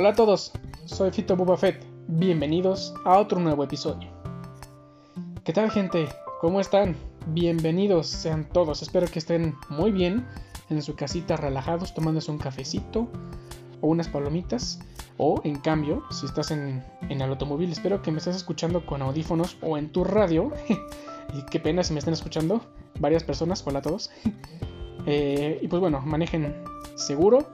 Hola a todos, soy Fito Boba Fett. Bienvenidos a otro nuevo episodio. ¿Qué tal, gente? ¿Cómo están? Bienvenidos sean todos. Espero que estén muy bien en su casita, relajados, tomándose un cafecito o unas palomitas. O, en cambio, si estás en, el automóvil, espero que me estés escuchando con audífonos o en tu radio. y qué pena si me están escuchando varias personas. Hola a todos. Eh, y pues bueno, manejen seguro.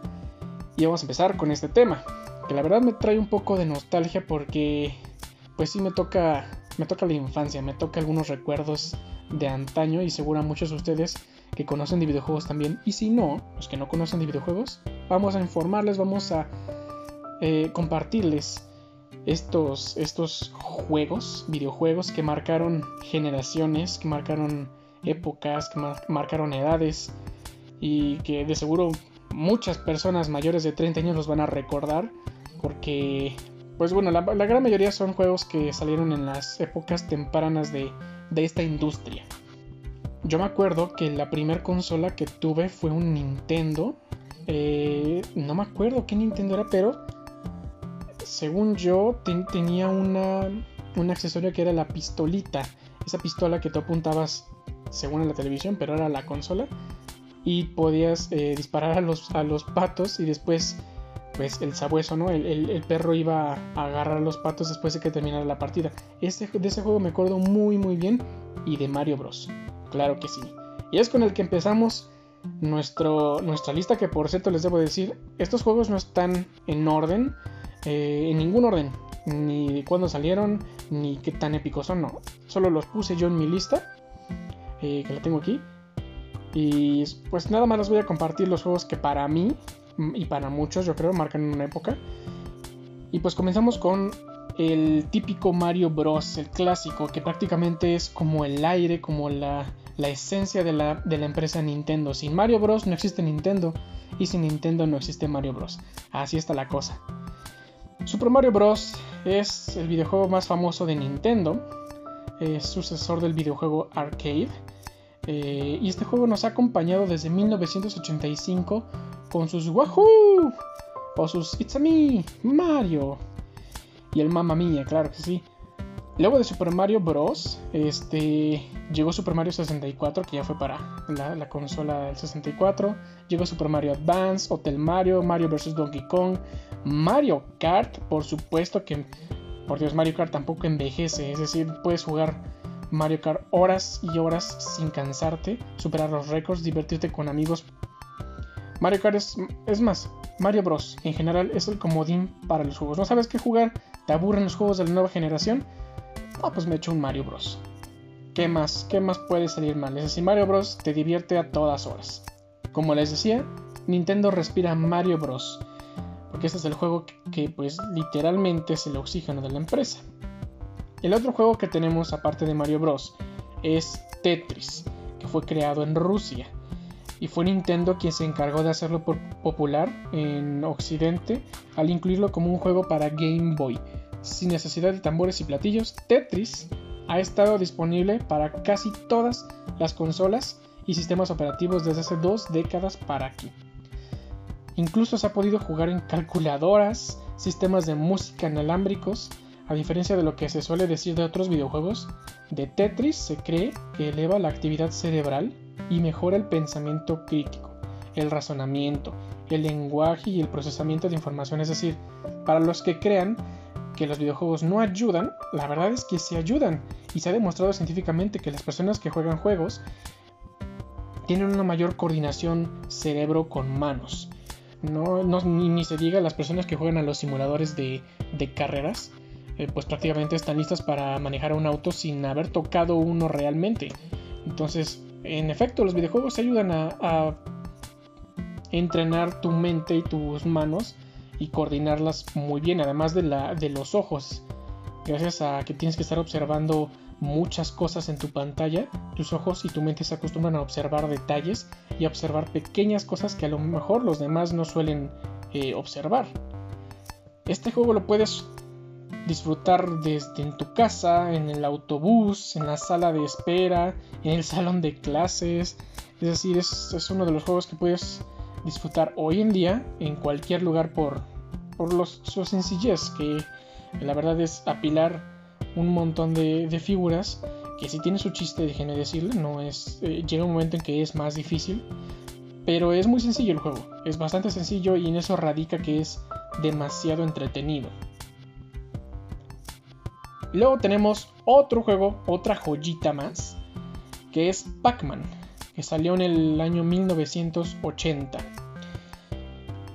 Y vamos a empezar con este tema que la verdad me trae un poco de nostalgia porque pues sí me toca me toca la infancia, me toca algunos recuerdos de antaño y seguro a muchos de ustedes que conocen de videojuegos también. Y si no, los que no conocen de videojuegos, vamos a informarles, vamos a eh, compartirles estos, estos juegos, videojuegos que marcaron generaciones, que marcaron épocas, que marcaron edades y que de seguro muchas personas mayores de 30 años los van a recordar porque, pues bueno, la, gran mayoría son juegos que salieron en las épocas tempranas de, esta industria. Yo me acuerdo que la primera consola que tuve fue un Nintendo. Eh, no me acuerdo qué Nintendo era, pero según yo tenía una, un accesorio que era la pistolita. Esa pistola que tú apuntabas según en la televisión, pero era la consola. Y podías eh, disparar a los, a los patos y después pues el sabueso, ¿no? El, perro iba a agarrar los patos después de que terminara la partida. Este, de ese juego me acuerdo muy muy bien y de Mario Bros. Claro que sí. Y es con el que empezamos nuestro, nuestra lista que por cierto les debo decir, estos juegos no están en orden, eh, en ningún orden, ni de cuándo salieron, ni qué tan épicos son, no. Solo los puse yo en mi lista, eh, que la tengo aquí. Y pues nada más les voy a compartir los juegos que para mí y para muchos yo creo marcan una época. Y pues comenzamos con el típico Mario Bros, el clásico, que prácticamente es como el aire, como la, la esencia de la, de la, empresa Nintendo. Sin Mario Bros no existe Nintendo y sin Nintendo no existe Mario Bros. Así está la cosa. Super Mario Bros es el videojuego más famoso de Nintendo, es sucesor del videojuego arcade. Eh, y este juego nos ha acompañado desde 1985 con sus Wahoo o sus It's a Me, Mario y el Mamma Mia, claro que sí. Luego de Super Mario Bros. Este, llegó Super Mario 64, que ya fue para la, consola del 64. Llegó Super Mario Advance, Hotel Mario, Mario vs. Donkey Kong, Mario Kart, por supuesto que, por Dios, Mario Kart tampoco envejece. Es decir, puedes jugar Mario Kart horas y horas sin cansarte, superar los récords, divertirte con amigos Mario Kart es, más, Mario Bros. en general es el comodín para los juegos. ¿No sabes qué jugar? ¿Te aburren los juegos de la nueva generación? Ah, pues me echo un Mario Bros. ¿Qué más? ¿Qué más puede salir mal? Es decir, Mario Bros. te divierte a todas horas. Como les decía, Nintendo respira Mario Bros. Porque este es el juego que, pues literalmente es el oxígeno de la empresa. El otro juego que tenemos aparte de Mario Bros. es Tetris, que fue creado en Rusia y fue Nintendo quien se encargó de hacerlo popular en Occidente al incluirlo como un juego para Game Boy. Sin necesidad de tambores y platillos, Tetris ha estado disponible para casi todas las consolas y sistemas operativos desde hace dos décadas para aquí. Incluso se ha podido jugar en calculadoras, sistemas de música inalámbricos, a diferencia de lo que se suele decir de otros videojuegos, de Tetris se cree que eleva la actividad cerebral y mejora el pensamiento crítico, el razonamiento, el lenguaje y el procesamiento de información. Es decir, para los que crean que los videojuegos no ayudan, la verdad es que se ayudan y se ha demostrado científicamente que las personas que juegan juegos tienen una mayor coordinación cerebro con manos. No, ni, se diga las personas que juegan a los simuladores de, carreras, eh, pues prácticamente están listas para manejar un auto sin haber tocado uno realmente. Entonces, en efecto, los videojuegos ayudan a, entrenar tu mente y tus manos y coordinarlas muy bien, además de, la, de los ojos. Gracias a que tienes que estar observando muchas cosas en tu pantalla, tus ojos y tu mente se acostumbran a observar detalles y a observar pequeñas cosas que a lo mejor los demás no suelen eh, observar. Este juego lo puedes disfrutar desde en tu casa, en el autobús, en la sala de espera, en el salón de clases. Es decir, es, uno de los juegos que puedes disfrutar hoy en día en cualquier lugar por, por los, su sencillez, que la verdad es apilar un montón de, figuras, que si tiene su chiste, déjenme decirle, no es, eh, llega un momento en que es más difícil, pero es muy sencillo el juego, es bastante sencillo y en eso radica que es demasiado entretenido. Luego tenemos otro juego, otra joyita más, que es Pac-Man, que salió en el año 1980.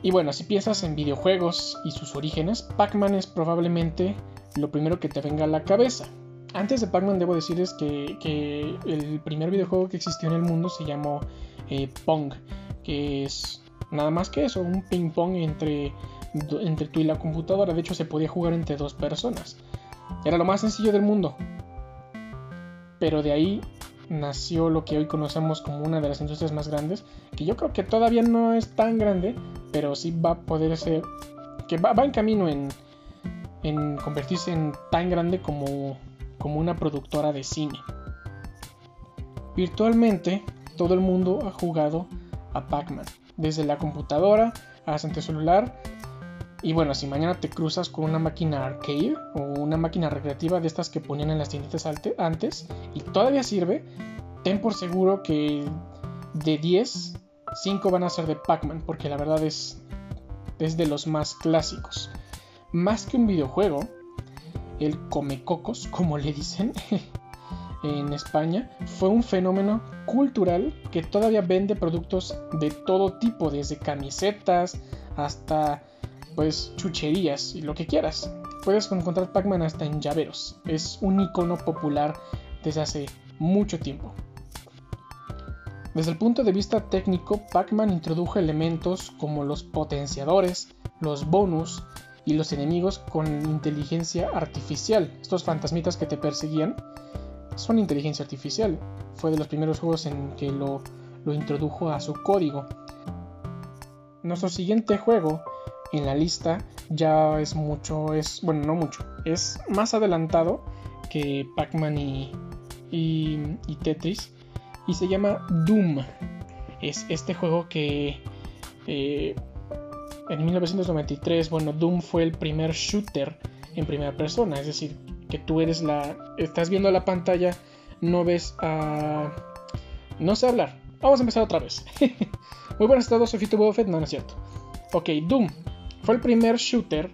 Y bueno, si piensas en videojuegos y sus orígenes, Pac-Man es probablemente lo primero que te venga a la cabeza. Antes de Pac-Man debo decirles que, el primer videojuego que existió en el mundo se llamó eh, Pong, que es nada más que eso, un ping pong entre, entre tú y la computadora. De hecho se podía jugar entre dos personas. Era lo más sencillo del mundo. Pero de ahí nació lo que hoy conocemos como una de las industrias más grandes, que yo creo que todavía no es tan grande, pero sí va a poder ser, que va, en camino en, convertirse en tan grande como, como una productora de cine. Virtualmente, todo el mundo ha jugado a Pac-Man, desde la computadora hasta el celular y bueno, si mañana te cruzas con una máquina arcade o una máquina recreativa de estas que ponían en las tienditas antes y todavía sirve, ten por seguro que de 10, 5 van a ser de Pac-Man, porque la verdad es, es de los más clásicos. Más que un videojuego, el Comecocos, como le dicen en España, fue un fenómeno cultural que todavía vende productos de todo tipo, desde camisetas hasta pues chucherías y lo que quieras. Puedes encontrar Pac-Man hasta en llaveros. Es un icono popular desde hace mucho tiempo. Desde el punto de vista técnico, Pac-Man introdujo elementos como los potenciadores, los bonus y los enemigos con inteligencia artificial. Estos fantasmitas que te perseguían son inteligencia artificial. Fue de los primeros juegos en que lo, lo introdujo a su código. Nuestro siguiente juego en la lista ya es mucho, es, bueno, no mucho, es más adelantado que Pac-Man y, y, Tetris y se llama Doom. Es este juego que eh, en 1993, bueno, Doom fue el primer shooter en primera persona, es decir, que tú eres la, estás viendo la pantalla, no ves a... No sé hablar. Vamos a empezar otra vez. Muy buenas tardes, soy Fito Buffett, no, no es cierto. Ok, Doom fue el primer shooter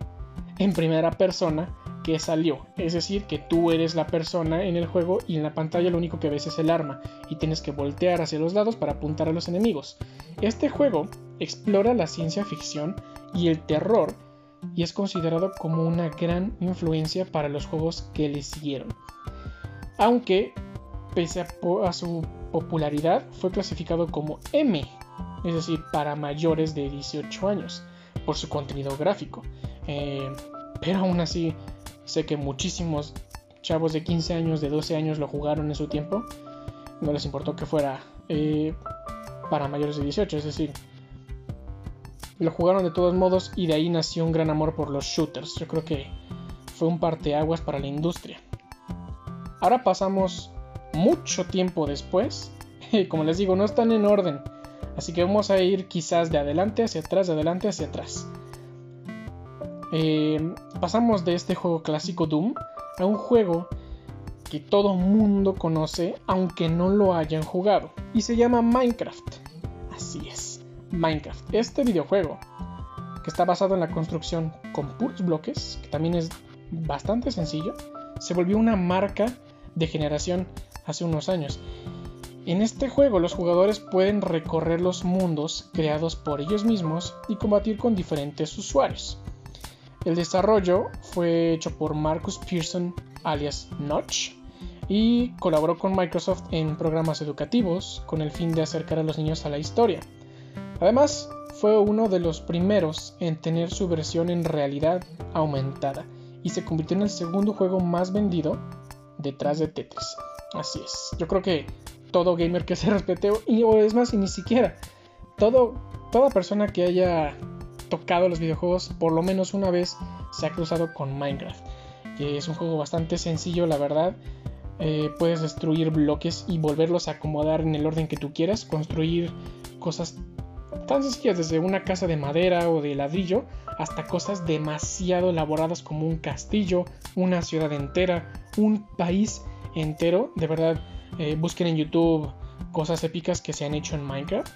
en primera persona que salió. Es decir, que tú eres la persona en el juego y en la pantalla lo único que ves es el arma y tienes que voltear hacia los lados para apuntar a los enemigos. Este juego explora la ciencia ficción y el terror y es considerado como una gran influencia para los juegos que le siguieron. Aunque, pese a, su popularidad, fue clasificado como M, es decir, para mayores de 18 años por su contenido gráfico. Eh, pero aún así, sé que muchísimos chavos de 15 años, de 12 años lo jugaron en su tiempo. No les importó que fuera eh, para mayores de 18, es decir, lo jugaron de todos modos y de ahí nació un gran amor por los shooters. Yo creo que fue un parteaguas para la industria. Ahora pasamos mucho tiempo después. Como les digo, no están en orden. Así que vamos a ir quizás de adelante hacia atrás, de adelante hacia atrás. Eh, pasamos de este juego clásico Doom a un juego que todo mundo conoce aunque no lo hayan jugado. Y se llama Minecraft. Así es, Minecraft. Este videojuego, que está basado en la construcción con puros bloques, que también es bastante sencillo, se volvió una marca de generación hace unos años. En este juego los jugadores pueden recorrer los mundos creados por ellos mismos y combatir con diferentes usuarios. El desarrollo fue hecho por Marcus Pearson alias Notch y colaboró con Microsoft en programas educativos con el fin de acercar a los niños a la historia. Además, fue uno de los primeros en tener su versión en realidad aumentada y se convirtió en el segundo juego más vendido detrás de Tetris. Así es, yo creo que todo gamer que se respete, y, o es más, y ni siquiera, todo, toda persona que haya tocado los videojuegos por lo menos una vez se ha cruzado con Minecraft. Que es un juego bastante sencillo, la verdad. Eh, puedes destruir bloques y volverlos a acomodar en el orden que tú quieras, construir cosas tan sencillas desde una casa de madera o de ladrillo hasta cosas demasiado elaboradas como un castillo, una ciudad entera, un país entero. De verdad, eh, busquen en YouTube cosas épicas que se han hecho en Minecraft.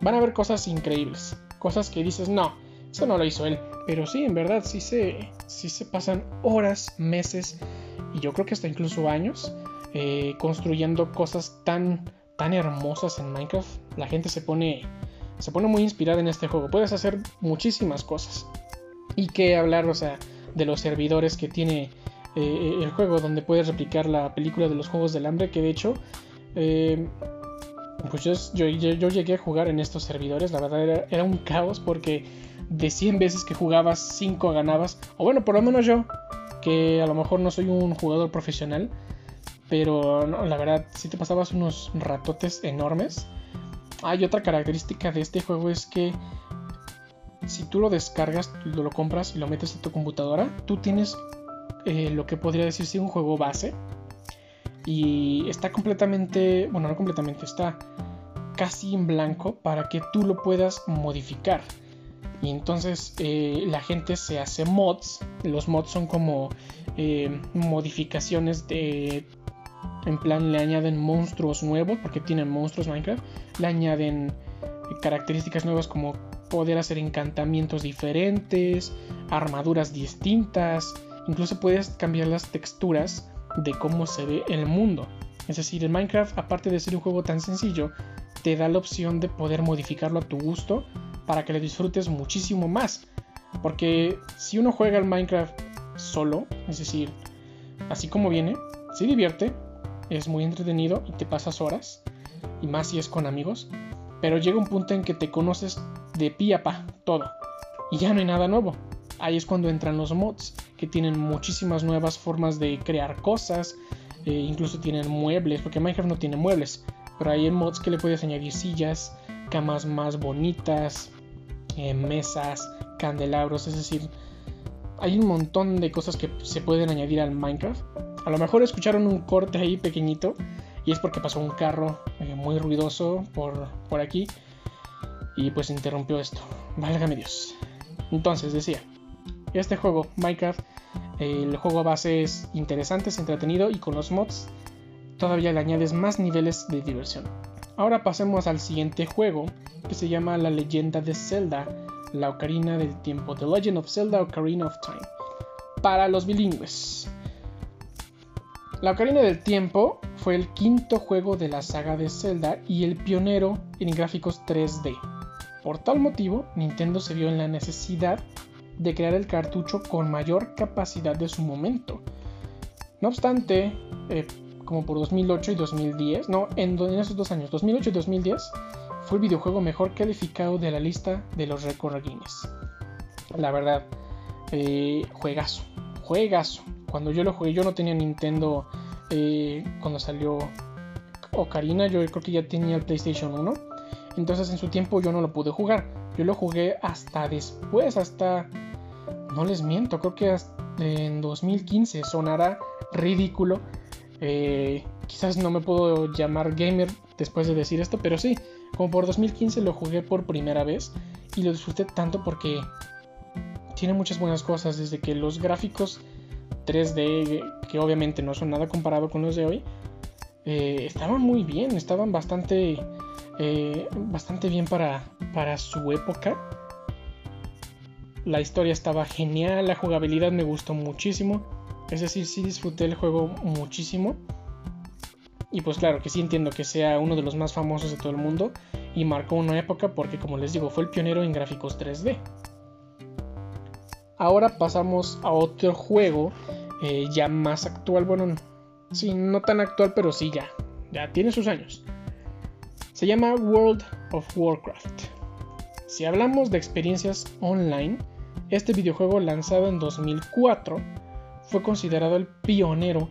Van a ver cosas increíbles, cosas que dices, no, eso no lo hizo él. Pero sí, en verdad, sí se, se pasan horas, meses y yo creo que hasta incluso años eh, construyendo cosas tan, tan hermosas en Minecraft. La gente se pone, se pone muy inspirada en este juego. Puedes hacer muchísimas cosas. Y qué hablar, o sea, de los servidores que tiene eh, el juego, donde puedes replicar la película de los Juegos del Hambre, que de hecho, eh, pues yo, yo, llegué a jugar en estos servidores, la verdad era, un caos porque de 100 veces que jugabas, 5 ganabas, o bueno, por lo menos yo, que a lo mejor no soy un jugador profesional, pero la verdad, si te pasabas unos ratotes enormes. Hay otra característica de este juego es que si tú lo descargas, lo, lo compras y lo metes en tu computadora, tú tienes eh, lo que podría decirse un juego base. Y está completamente, bueno, no completamente, está casi en blanco para que tú lo puedas modificar. Y entonces eh, la gente se hace mods. Los mods son como eh, modificaciones de en plan, le añaden monstruos nuevos, porque tienen monstruos Minecraft. Le añaden características nuevas como poder hacer encantamientos diferentes, armaduras distintas. Incluso puedes cambiar las texturas de cómo se ve el mundo. Es decir, en Minecraft, aparte de ser un juego tan sencillo, te da la opción de poder modificarlo a tu gusto para que lo disfrutes muchísimo más. Porque si uno juega el Minecraft solo, es decir, así como viene, se divierte, es muy entretenido y te pasas horas, y más si es con amigos, pero llega un punto en que te conoces de pie a pa, todo, y ya no hay nada nuevo. Ahí es cuando entran los mods, que tienen muchísimas nuevas formas de crear cosas, eh, incluso tienen muebles, porque Minecraft no tiene muebles, pero hay mods que le puedes añadir sillas, camas más bonitas, eh, mesas, candelabros, es decir, hay un montón de cosas que se pueden añadir al Minecraft a lo mejor escucharon un corte ahí pequeñito y es porque pasó un carro eh, muy ruidoso por, por aquí y pues interrumpió esto. Válgame Dios. Entonces decía, este juego, Minecraft, el juego base es interesante, es entretenido y con los mods todavía le añades más niveles de diversión. Ahora pasemos al siguiente juego que se llama La leyenda de Zelda, la Ocarina del Tiempo, The Legend of Zelda Ocarina of Time, para los bilingües. La Ocarina del Tiempo fue el quinto juego de la saga de Zelda y el pionero en gráficos 3D. Por tal motivo, Nintendo se vio en la necesidad de crear el cartucho con mayor capacidad de su momento. No obstante, eh, como por 2008 y 2010, no, en, esos dos años, 2008 y 2010, fue el videojuego mejor calificado de la lista de los récords Guinness. La verdad, eh, juegazo, juegazo cuando yo lo jugué, yo no tenía Nintendo eh, cuando salió Ocarina, yo creo que ya tenía el PlayStation 1. Entonces en su tiempo yo no lo pude jugar. Yo lo jugué hasta después, hasta... No les miento, creo que hasta en 2015 sonará ridículo. Eh, quizás no me puedo llamar gamer después de decir esto, pero sí, como por 2015 lo jugué por primera vez y lo disfruté tanto porque tiene muchas buenas cosas, desde que los gráficos 3D, que obviamente no son nada comparado con los de hoy, eh, estaban muy bien, estaban bastante, eh, bastante bien para, para su época. La historia estaba genial, la jugabilidad me gustó muchísimo. Es decir, sí disfruté el juego muchísimo. Y pues claro que sí entiendo que sea uno de los más famosos de todo el mundo y marcó una época porque como les digo fue el pionero en gráficos 3D. Ahora pasamos a otro juego eh, ya más actual. Bueno, sí, no tan actual, pero sí ya. Ya tiene sus años. Se llama World of Warcraft. Si hablamos de experiencias online, este videojuego lanzado en 2004 fue considerado el pionero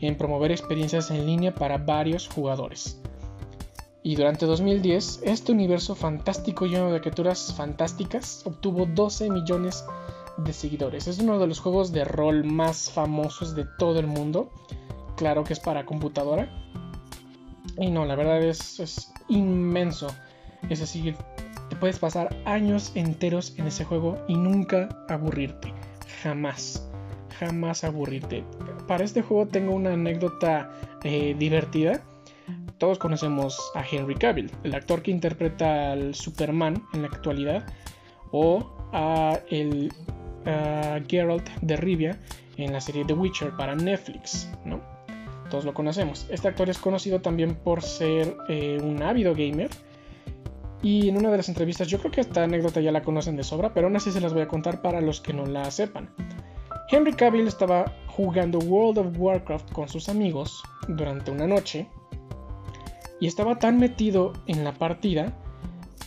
en promover experiencias en línea para varios jugadores. Y durante 2010, este universo fantástico lleno de criaturas fantásticas obtuvo 12 millones de seguidores. Es uno de los juegos de rol más famosos de todo el mundo. Claro que es para computadora. Y no, la verdad es, es inmenso. Es decir, puedes pasar años enteros en ese juego y nunca aburrirte. Jamás. Jamás aburrirte. Para este juego tengo una anécdota eh, divertida. Todos conocemos a Henry Cavill, el actor que interpreta al Superman en la actualidad, o a el Geralt de Rivia en la serie The Witcher para Netflix, ¿no? Todos lo conocemos. Este actor es conocido también por ser eh, un ávido gamer y en una de las entrevistas, yo creo que esta anécdota ya la conocen de sobra, pero aún así se las voy a contar para los que no la sepan. Henry Cavill estaba jugando World of Warcraft con sus amigos durante una noche y estaba tan metido en la partida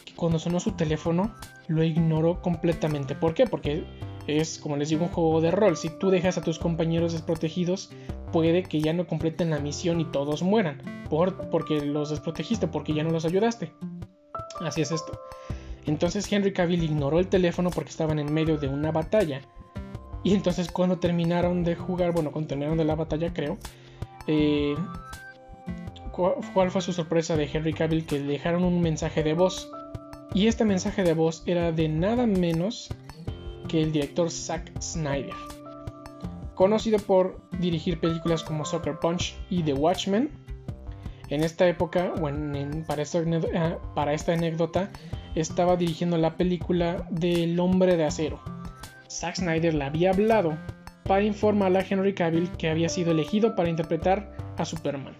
que cuando sonó su teléfono lo ignoró completamente. ¿Por qué? Porque es, como les digo, un juego de rol. Si tú dejas a tus compañeros desprotegidos, puede que ya no completen la misión y todos mueran. Por, porque los desprotegiste, porque ya no los ayudaste. Así es esto. Entonces Henry Cavill ignoró el teléfono porque estaban en medio de una batalla. Y entonces cuando terminaron de jugar, bueno, cuando terminaron de la batalla creo, eh, ¿cuál fue su sorpresa de Henry Cavill? Que le dejaron un mensaje de voz. Y este mensaje de voz era de nada menos que el director Zack Snyder. Conocido por dirigir películas como Soccer Punch y The Watchmen, en esta época, esta, ah, para esta anécdota, estaba dirigiendo la película del hombre de acero. Zack Snyder le había hablado para informarle a Henry Cavill que había sido elegido para interpretar a Superman.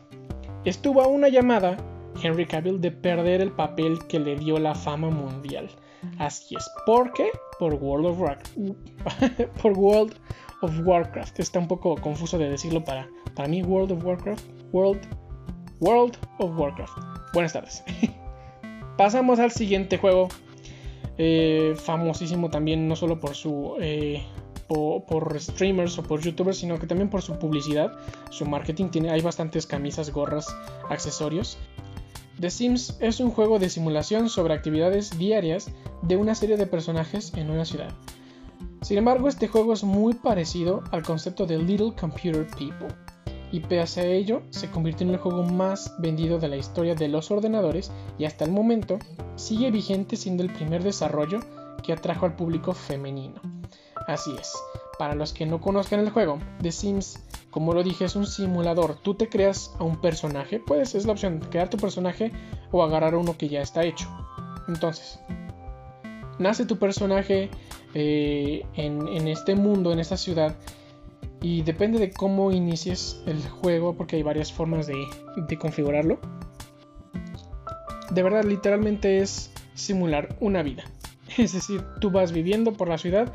Estuvo a una llamada Henry Cavill de perder el papel que le dio la fama mundial. Así es, ¿por qué? Por World of Warcraft. por World of Warcraft. Está un poco confuso de decirlo para, para mí, World of Warcraft. World World of Warcraft. Buenas tardes. Pasamos al siguiente juego. Eh, famosísimo también no solo por su eh, por, streamers o por youtubers sino que también por su publicidad su marketing tiene hay bastantes camisas gorras accesorios The Sims es un juego de simulación sobre actividades diarias de una serie de personajes en una ciudad sin embargo este juego es muy parecido al concepto de Little Computer People y pese a ello se convirtió en el juego más vendido de la historia de los ordenadores y hasta el momento sigue vigente siendo el primer desarrollo que atrajo al público femenino. Así es, para los que no conozcan el juego, The Sims, como lo dije, es un simulador. Tú te creas a un personaje, puedes, es la opción, crear tu personaje o agarrar uno que ya está hecho. Entonces, nace tu personaje eh, en, en este mundo, en esta ciudad, y depende de cómo inicies el juego, porque hay varias formas de, configurarlo. De verdad, literalmente es simular una vida. Es decir, tú vas viviendo por la ciudad,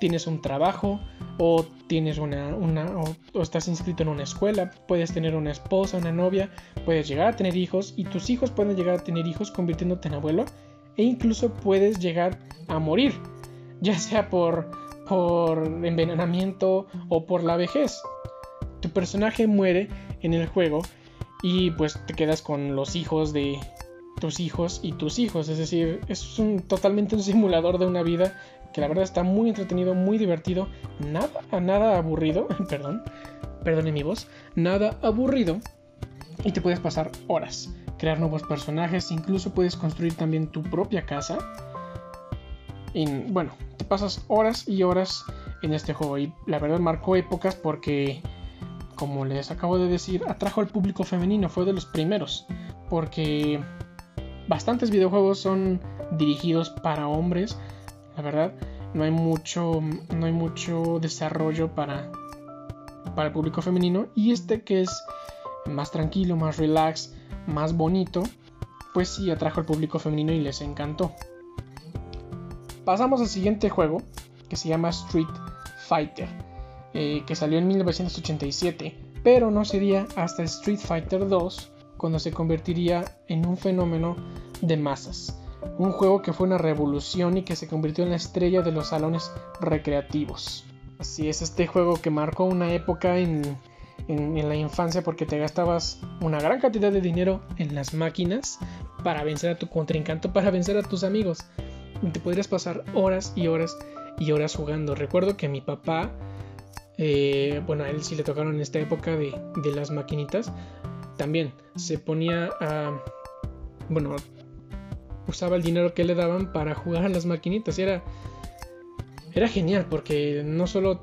tienes un trabajo o tienes una, o, estás inscrito en una escuela, puedes tener una esposa, una novia, puedes llegar a tener hijos y tus hijos pueden llegar a tener hijos convirtiéndote en abuelo e incluso puedes llegar a morir, ya sea por por envenenamiento o por la vejez. Tu personaje muere en el juego y pues te quedas con los hijos de tus hijos y tus hijos. Es decir, es un, totalmente un simulador de una vida que la verdad está muy entretenido, muy divertido, nada, nada aburrido, perdón, perdone mi voz, nada aburrido y te puedes pasar horas, crear nuevos personajes, incluso puedes construir también tu propia casa bueno, te pasas horas y horas en este juego. Y la verdad marcó épocas porque, como les acabo de decir, atrajo al público femenino, fue de los primeros, porque bastantes videojuegos son dirigidos para hombres, la verdad, no hay mucho, no hay mucho desarrollo para, para el público femenino. Y este que es más tranquilo, más relax, más bonito, pues sí atrajo al público femenino y les encantó. Pasamos al siguiente juego, que se llama Street Fighter, eh, que salió en 1987, pero no sería hasta Street Fighter 2 cuando se convertiría en un fenómeno de masas. Un juego que fue una revolución y que se convirtió en la estrella de los salones recreativos. Así es, este juego que marcó una época en, en, la infancia porque te gastabas una gran cantidad de dinero en las máquinas para vencer a tu contrincante, para vencer a tus amigos te podrías pasar horas y horas y horas jugando. Recuerdo que mi papá, eh, bueno, a él sí le tocaron en esta época de, las maquinitas, también se ponía a, bueno, usaba el dinero que le daban para jugar a las maquinitas. Y era, era genial porque no solo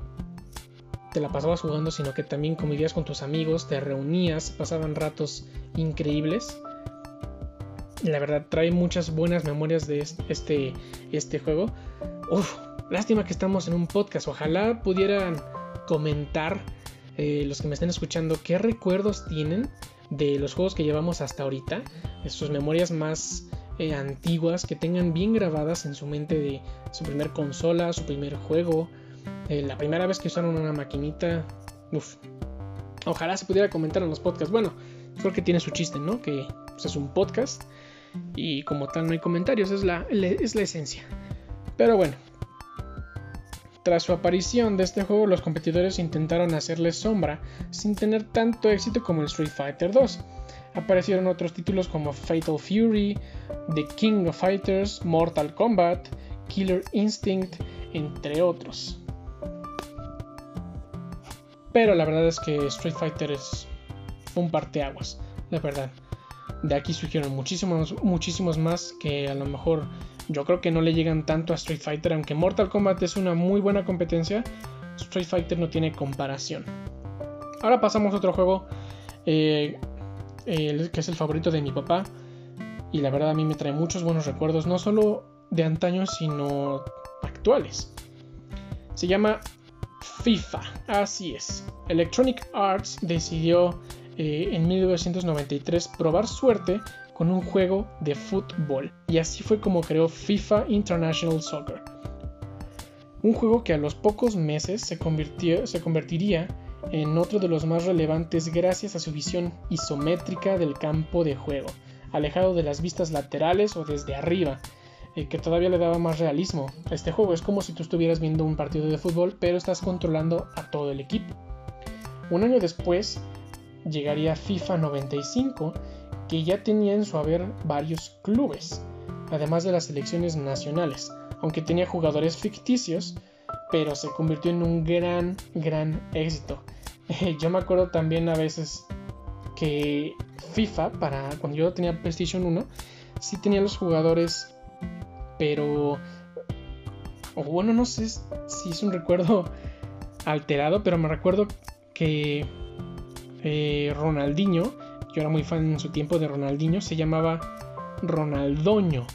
te la pasabas jugando, sino que también convivías con tus amigos, te reunías, pasaban ratos increíbles. La verdad, trae muchas buenas memorias de este, este juego. Uf, lástima que estamos en un podcast. Ojalá pudieran comentar eh, los que me estén escuchando qué recuerdos tienen de los juegos que llevamos hasta ahorita, sus memorias más eh, antiguas, que tengan bien grabadas en su mente de su primer consola, su primer juego, eh, la primera vez que usaron una maquinita. Uf. Ojalá se pudiera comentar en los podcasts. Bueno, creo que tiene su chiste, ¿no? Que pues, es un podcast y como tal no hay comentarios, es la, es la esencia. Pero bueno, tras su aparición de este juego, los competidores intentaron hacerle sombra sin tener tanto éxito como el Street Fighter 2. Aparecieron otros títulos como Fatal Fury, The King of Fighters, Mortal Kombat, Killer Instinct, entre otros. Pero la verdad es que Street Fighter es un parteaguas, la verdad. De aquí surgieron muchísimos, muchísimos más que a lo mejor yo creo que no le llegan tanto a Street Fighter, aunque Mortal Kombat es una muy buena competencia. Street Fighter no tiene comparación. Ahora pasamos a otro juego eh, que es el favorito de mi papá. Y la verdad a mí me trae muchos buenos recuerdos, no solo de antaño, sino actuales. Se llama FIFA, así es. Electronic Arts decidió eh, en 1993 probar suerte con un juego de fútbol y así fue como creó FIFA International Soccer. Un juego que a los pocos meses se, se convertiría en otro de los más relevantes gracias a su visión isométrica del campo de juego, alejado de las vistas laterales o desde arriba, eh, que todavía le daba más realismo a este juego. Es como si tú estuvieras viendo un partido de fútbol, pero estás controlando a todo el equipo. Un año después llegaría FIFA 95, que ya tenía en su haber varios clubes, además de las selecciones nacionales, aunque tenía jugadores ficticios, pero se convirtió en un gran, gran éxito. yo me acuerdo también a veces que FIFA, para cuando yo tenía PlayStation 1, sí tenía los jugadores pero... Bueno, no sé si es un recuerdo alterado, pero me recuerdo que eh, Ronaldinho, yo era muy fan en su tiempo de Ronaldinho, se llamaba Ronaldoño.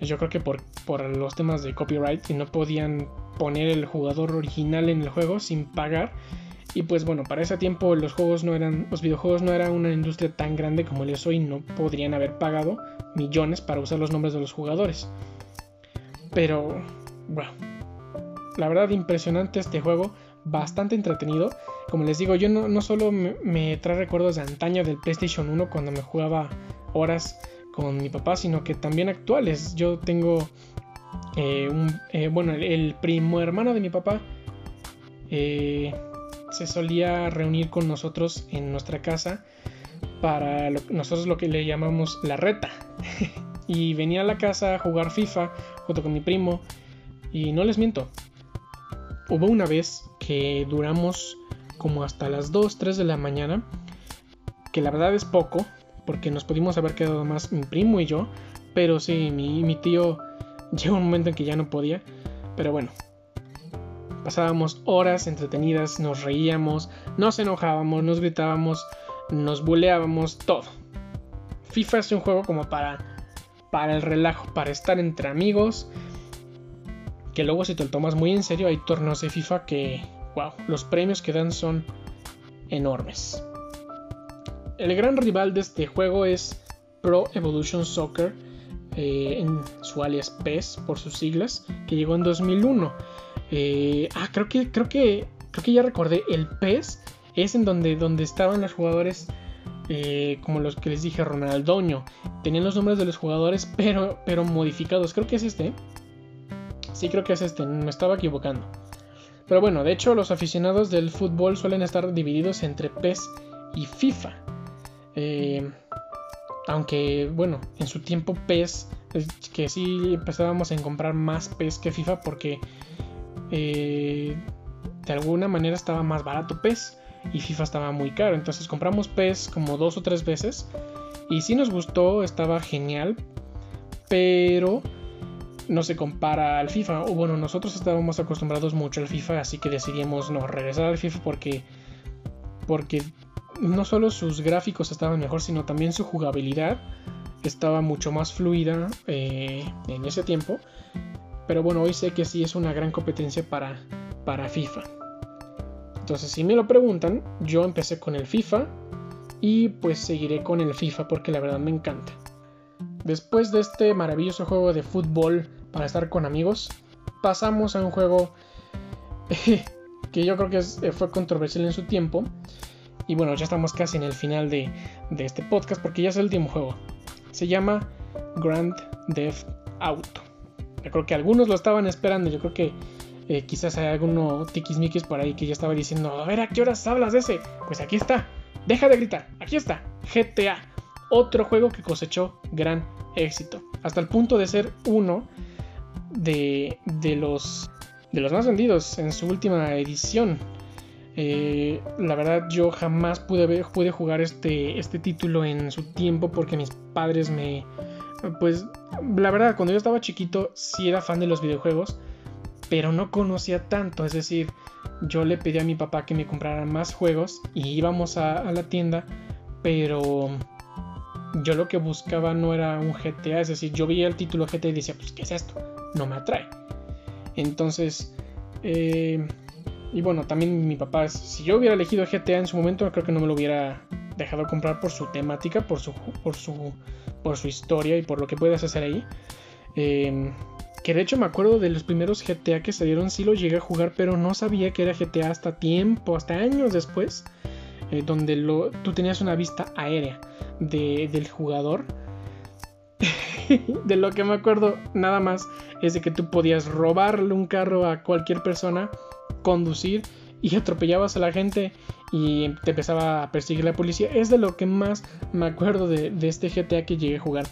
Yo creo que por, por los temas de copyright y no podían poner el jugador original en el juego sin pagar. Y pues bueno, para ese tiempo los juegos no eran, los videojuegos no eran una industria tan grande como es hoy, no podrían haber pagado millones para usar los nombres de los jugadores. Pero, bueno, la verdad impresionante este juego, bastante entretenido. Como les digo, yo no, solo me, trae recuerdos de antaño del PlayStation 1 cuando me jugaba horas con mi papá, sino que también actuales. Yo tengo eh, un, eh, bueno, el, primo hermano de mi papá eh, se solía reunir con nosotros en nuestra casa para nosotros lo que le llamamos la reta. y venía a la casa a jugar FIFA junto con mi primo. Y no les miento, hubo una vez que duramos como hasta las 2, 3 de la mañana, que la verdad es poco, porque nos pudimos haber quedado más mi primo y yo, pero sí, mi, mi tío llegó un momento en que ya no podía, pero bueno. Pasábamos horas entretenidas, nos reíamos, nos enojábamos, nos gritábamos, nos buleábamos, todo. FIFA es un juego como para para el relajo, para estar entre amigos. Que luego si te lo tomas muy en serio hay torneos de FIFA que, wow, los premios que dan son enormes. El gran rival de este juego es Pro Evolution Soccer, eh, en su alias PES por sus siglas, que llegó en 2001. Eh, ah, creo que, creo que, creo que ya recordé, el PES es en donde, donde estaban los jugadores eh, como los que les dije, Ronaldinho. Tenían los nombres de los jugadores, pero, pero modificados. Creo que es este. Sí, creo que es este, me estaba equivocando. Pero bueno, de hecho los aficionados del fútbol suelen estar divididos entre PES y FIFA. Eh, aunque, bueno, en su tiempo PES, que sí empezábamos a comprar más PES que FIFA porque eh, de alguna manera estaba más barato PES y FIFA estaba muy caro. Entonces compramos PES como dos o tres veces y sí nos gustó, estaba genial. pero no se compara al FIFA. O bueno, nosotros estábamos acostumbrados mucho al FIFA, así que decidimos no regresar al FIFA porque, porque no solo sus gráficos estaban mejor, sino también su jugabilidad estaba mucho más fluida eh, en ese tiempo. Pero bueno, hoy sé que sí es una gran competencia para, para FIFA. Entonces, si me lo preguntan, yo empecé con el FIFA y pues seguiré con el FIFA porque la verdad me encanta. Después de este maravilloso juego de fútbol para estar con amigos, pasamos a un juego que yo creo que eh, fue controversial en su tiempo. Y bueno, ya estamos casi en el final de, este podcast porque ya es el último juego. Se llama Grand Theft Auto. Yo creo que algunos lo estaban esperando. Yo creo que eh, quizás hay alguno tiquismiquis por ahí que ya estaba diciendo, a ver, ¿a qué horas hablas de ese? Pues aquí está. Deja de gritar. Aquí está. GTA. Otro juego que cosechó gran éxito. Hasta el punto de ser uno de, de los, de los más vendidos en su última edición. Eh, la verdad yo jamás pude, ver, pude jugar este, este título en su tiempo porque mis padres me... Pues la verdad, cuando yo estaba chiquito sí era fan de los videojuegos, pero no conocía tanto. Es decir, yo le pedí a mi papá que me comprara más juegos y íbamos a, la tienda, pero yo lo que buscaba no era un GTA. Es decir, yo veía el título GTA y decía, pues, ¿qué es esto? No me atrae. Entonces, eh, y bueno, también mi papá, si yo hubiera elegido GTA en su momento, creo que no me lo hubiera dejado comprar por su temática, por su, por su, por su historia y por lo que puedes hacer ahí. Em, que de hecho me acuerdo de los primeros GTA que salieron, sí lo llegué a jugar, pero no sabía que era GTA hasta tiempo, hasta años después, eh, donde lo, tú tenías una vista aérea del jugador. de lo que me acuerdo nada más es de que tú podías robarle un carro a cualquier persona conducir y atropellabas a la gente y te empezaba a perseguir la policía. Es de lo que más me acuerdo de, este GTA que llegué a jugar.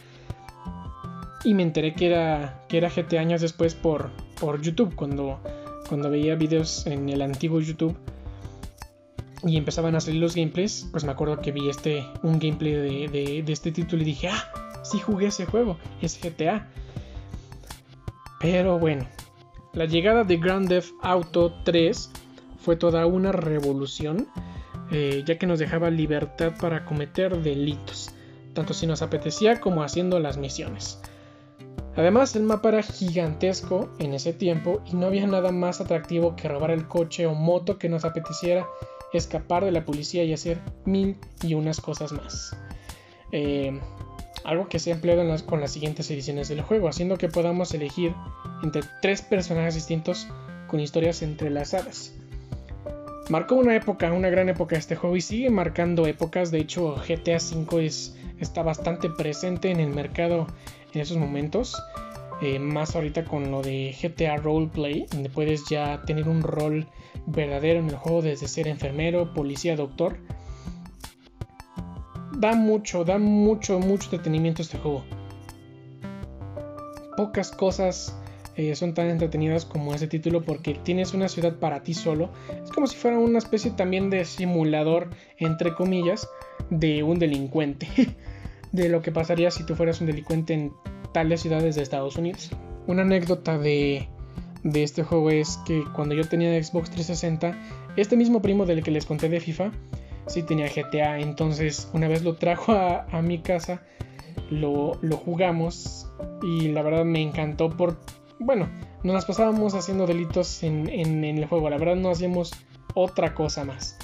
Y me enteré que era, que era GTA años después por, por YouTube, cuando, cuando veía videos en el antiguo YouTube y empezaban a salir los gameplays, pues me acuerdo que vi este, un gameplay de, este título y dije, ah, sí jugué ese juego, es GTA. Pero bueno, la llegada de Grand Theft Auto 3 fue toda una revolución, eh, ya que nos dejaba libertad para cometer delitos, tanto si nos apetecía como haciendo las misiones. Además, el mapa era gigantesco en ese tiempo y no había nada más atractivo que robar el coche o moto que nos apeteciera escapar de la policía y hacer mil y unas cosas más. Eh, algo que se ha empleado con las siguientes ediciones del juego, haciendo que podamos elegir entre tres personajes distintos con historias entrelazadas. Marcó una época, una gran época este juego y sigue marcando épocas, de hecho GTA V es, está bastante presente en el mercado en esos momentos, eh, más ahorita con lo de GTA Roleplay, donde puedes ya tener un rol verdadero en el juego desde ser enfermero, policía, doctor da mucho, da mucho, mucho entretenimiento este juego. Pocas cosas eh, son tan entretenidas como ese título porque tienes una ciudad para ti solo. Es como si fuera una especie también de simulador, entre comillas, de un delincuente. de lo que pasaría si tú fueras un delincuente en tales ciudades de Estados Unidos. Una anécdota de, de este juego es que cuando yo tenía Xbox 360, este mismo primo del que les conté de FIFA, sí tenía GTA. Entonces una vez lo trajo a, mi casa, lo, jugamos y la verdad me encantó por... Bueno, nos pasábamos haciendo delitos en, en, el juego. La verdad no hacíamos otra cosa más.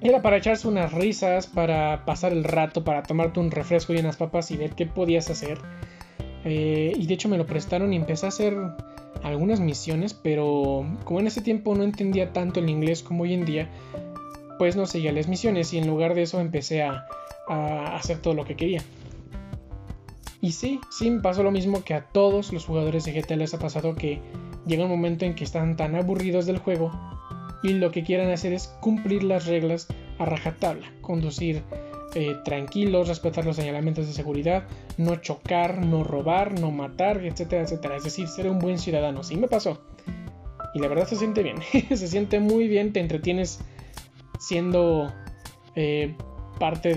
Era para echarse unas risas, para pasar el rato, para tomarte un refresco y unas papas y ver qué podías hacer. Eh, y de hecho me lo prestaron y empecé a hacer algunas misiones, pero como en ese tiempo no entendía tanto el inglés como hoy en día, pues no seguía las misiones y en lugar de eso empecé a, hacer todo lo que quería. Y sí, sí me pasó lo mismo que a todos los jugadores de GTA les ha pasado que llega un momento en que están tan aburridos del juego y lo que quieren hacer es cumplir las reglas a rajatabla, conducir eh, tranquilos, respetar los señalamientos de seguridad, no chocar, no robar, no matar, etcétera, etcétera. Es decir, ser un buen ciudadano. Sí me pasó. Y la verdad se siente bien, se siente muy bien, te entretienes siendo eh, parte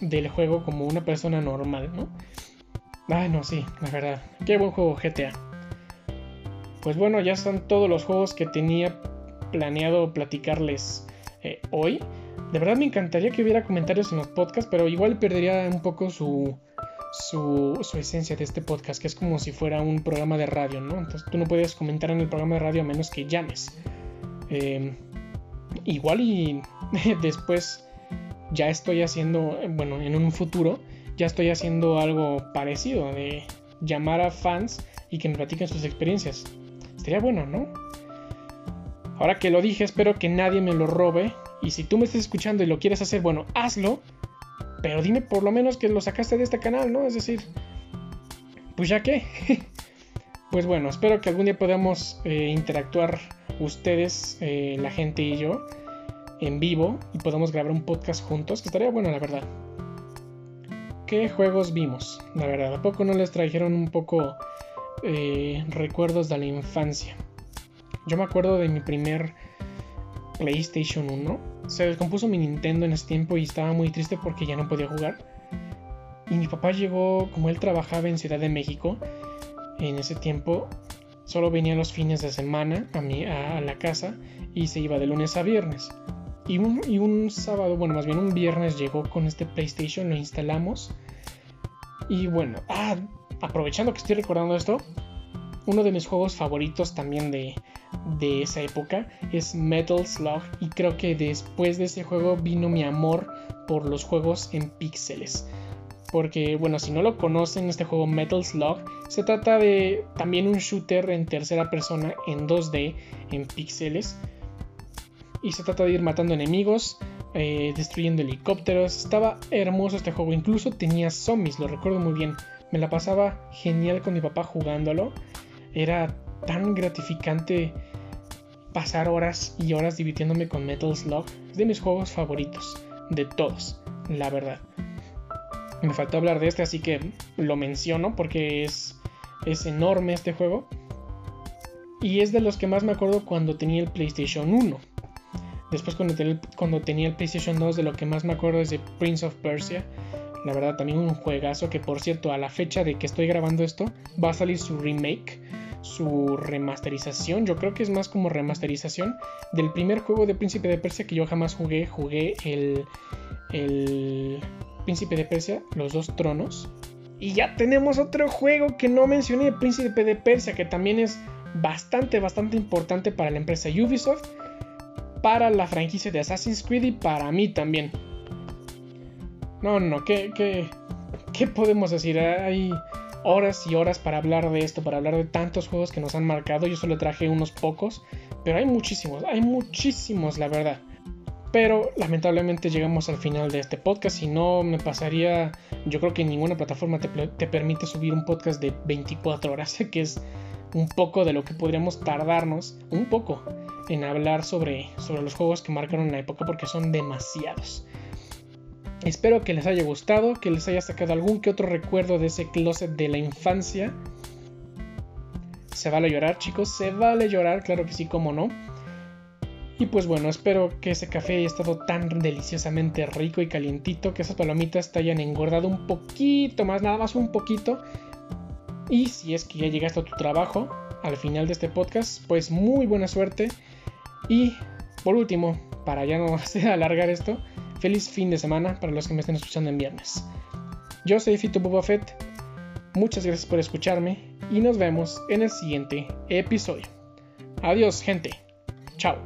del juego como una persona normal, ¿no? Ay, no, sí, la verdad. Qué buen juego GTA. Pues bueno, ya están todos los juegos que tenía planeado platicarles eh, hoy. De verdad me encantaría que hubiera comentarios en los podcasts, pero igual perdería un poco su, su, esencia de este podcast, que es como si fuera un programa de radio, ¿no? Entonces tú no puedes comentar en el programa de radio a menos que llames. Em, igual y después ya estoy haciendo, bueno, en un futuro, ya estoy haciendo algo parecido, de llamar a fans y que me platiquen sus experiencias. Sería bueno, ¿no? Ahora que lo dije, espero que nadie me lo robe. Y si tú me estás escuchando y lo quieres hacer, bueno, hazlo. Pero dime por lo menos que lo sacaste de este canal, ¿no? Es decir, pues ya qué. pues bueno, espero que algún día podamos eh, interactuar ustedes, eh, la gente y yo, en vivo y podamos grabar un podcast juntos, que estaría bueno, la verdad. ¿Qué juegos vimos? La verdad, ¿a poco no les trajeron un poco eh, recuerdos de la infancia? Yo me acuerdo de mi primer PlayStation 1 se descompuso mi Nintendo en ese tiempo y estaba muy triste porque ya no podía jugar. Y mi papá llegó, como él trabajaba en Ciudad de México, en ese tiempo solo venía los fines de semana a, mi, a, la casa y se iba de lunes a viernes. Y un, y un, sábado, bueno, más bien un viernes llegó con este PlayStation, lo instalamos. Y bueno, ah, aprovechando que estoy recordando esto, uno de mis juegos favoritos también de, de esa época es Metal Slug y creo que después de ese juego vino mi amor por los juegos en píxeles. Porque bueno, si no lo conocen, este juego Metal Slug se trata de también un shooter en tercera persona en 2D en píxeles. Y se trata de ir matando enemigos, eh, destruyendo helicópteros. Estaba hermoso este juego, incluso tenía zombies, lo recuerdo muy bien. Me la pasaba genial con mi papá jugándolo. Era tan gratificante pasar horas y horas divirtiéndome con Metal Slug. Es de mis juegos favoritos, de todos, la verdad. Me faltó hablar de este, así que lo menciono porque es, es enorme este juego. Y es de los que más me acuerdo cuando tenía el PlayStation 1. Después cuando, cuando tenía el PlayStation 2 de lo que más me acuerdo es de Prince of Persia. La verdad también un juegazo que por cierto a la fecha de que estoy grabando esto va a salir su remake su remasterización, yo creo que es más como remasterización del primer juego de Príncipe de Persia que yo jamás jugué, jugué el, el Príncipe de Persia, los dos tronos. Y ya tenemos otro juego que no mencioné, Príncipe de Persia, que también es bastante, bastante importante para la empresa Ubisoft, para la franquicia de Assassin's Creed y para mí también. No, no, ¿qué, qué, qué podemos decir? Hay horas y horas para hablar de esto, para hablar de tantos juegos que nos han marcado. Yo solo traje unos pocos, pero hay muchísimos, hay muchísimos, la verdad. Pero lamentablemente llegamos al final de este podcast. Si no, me pasaría. Yo creo que ninguna plataforma te, te, permite subir un podcast de 24 horas, que es un poco de lo que podríamos tardarnos, un poco, en hablar sobre, sobre los juegos que marcaron la época, porque son demasiados. Espero que les haya gustado, que les haya sacado algún que otro recuerdo de ese closet de la infancia. Se vale llorar, chicos, se vale llorar, claro que sí, como no. Y pues bueno, espero que ese café haya estado tan deliciosamente rico y calientito, que esas palomitas te hayan engordado un poquito más, nada más un poquito. Y si es que ya llegaste a tu trabajo al final de este podcast, pues muy buena suerte. Y por último, para ya no alargar esto, Feliz fin de semana para los que me estén escuchando en viernes. Yo soy Fito Boba Fett. Muchas gracias por escucharme y nos vemos en el siguiente episodio. Adiós, gente. Chao.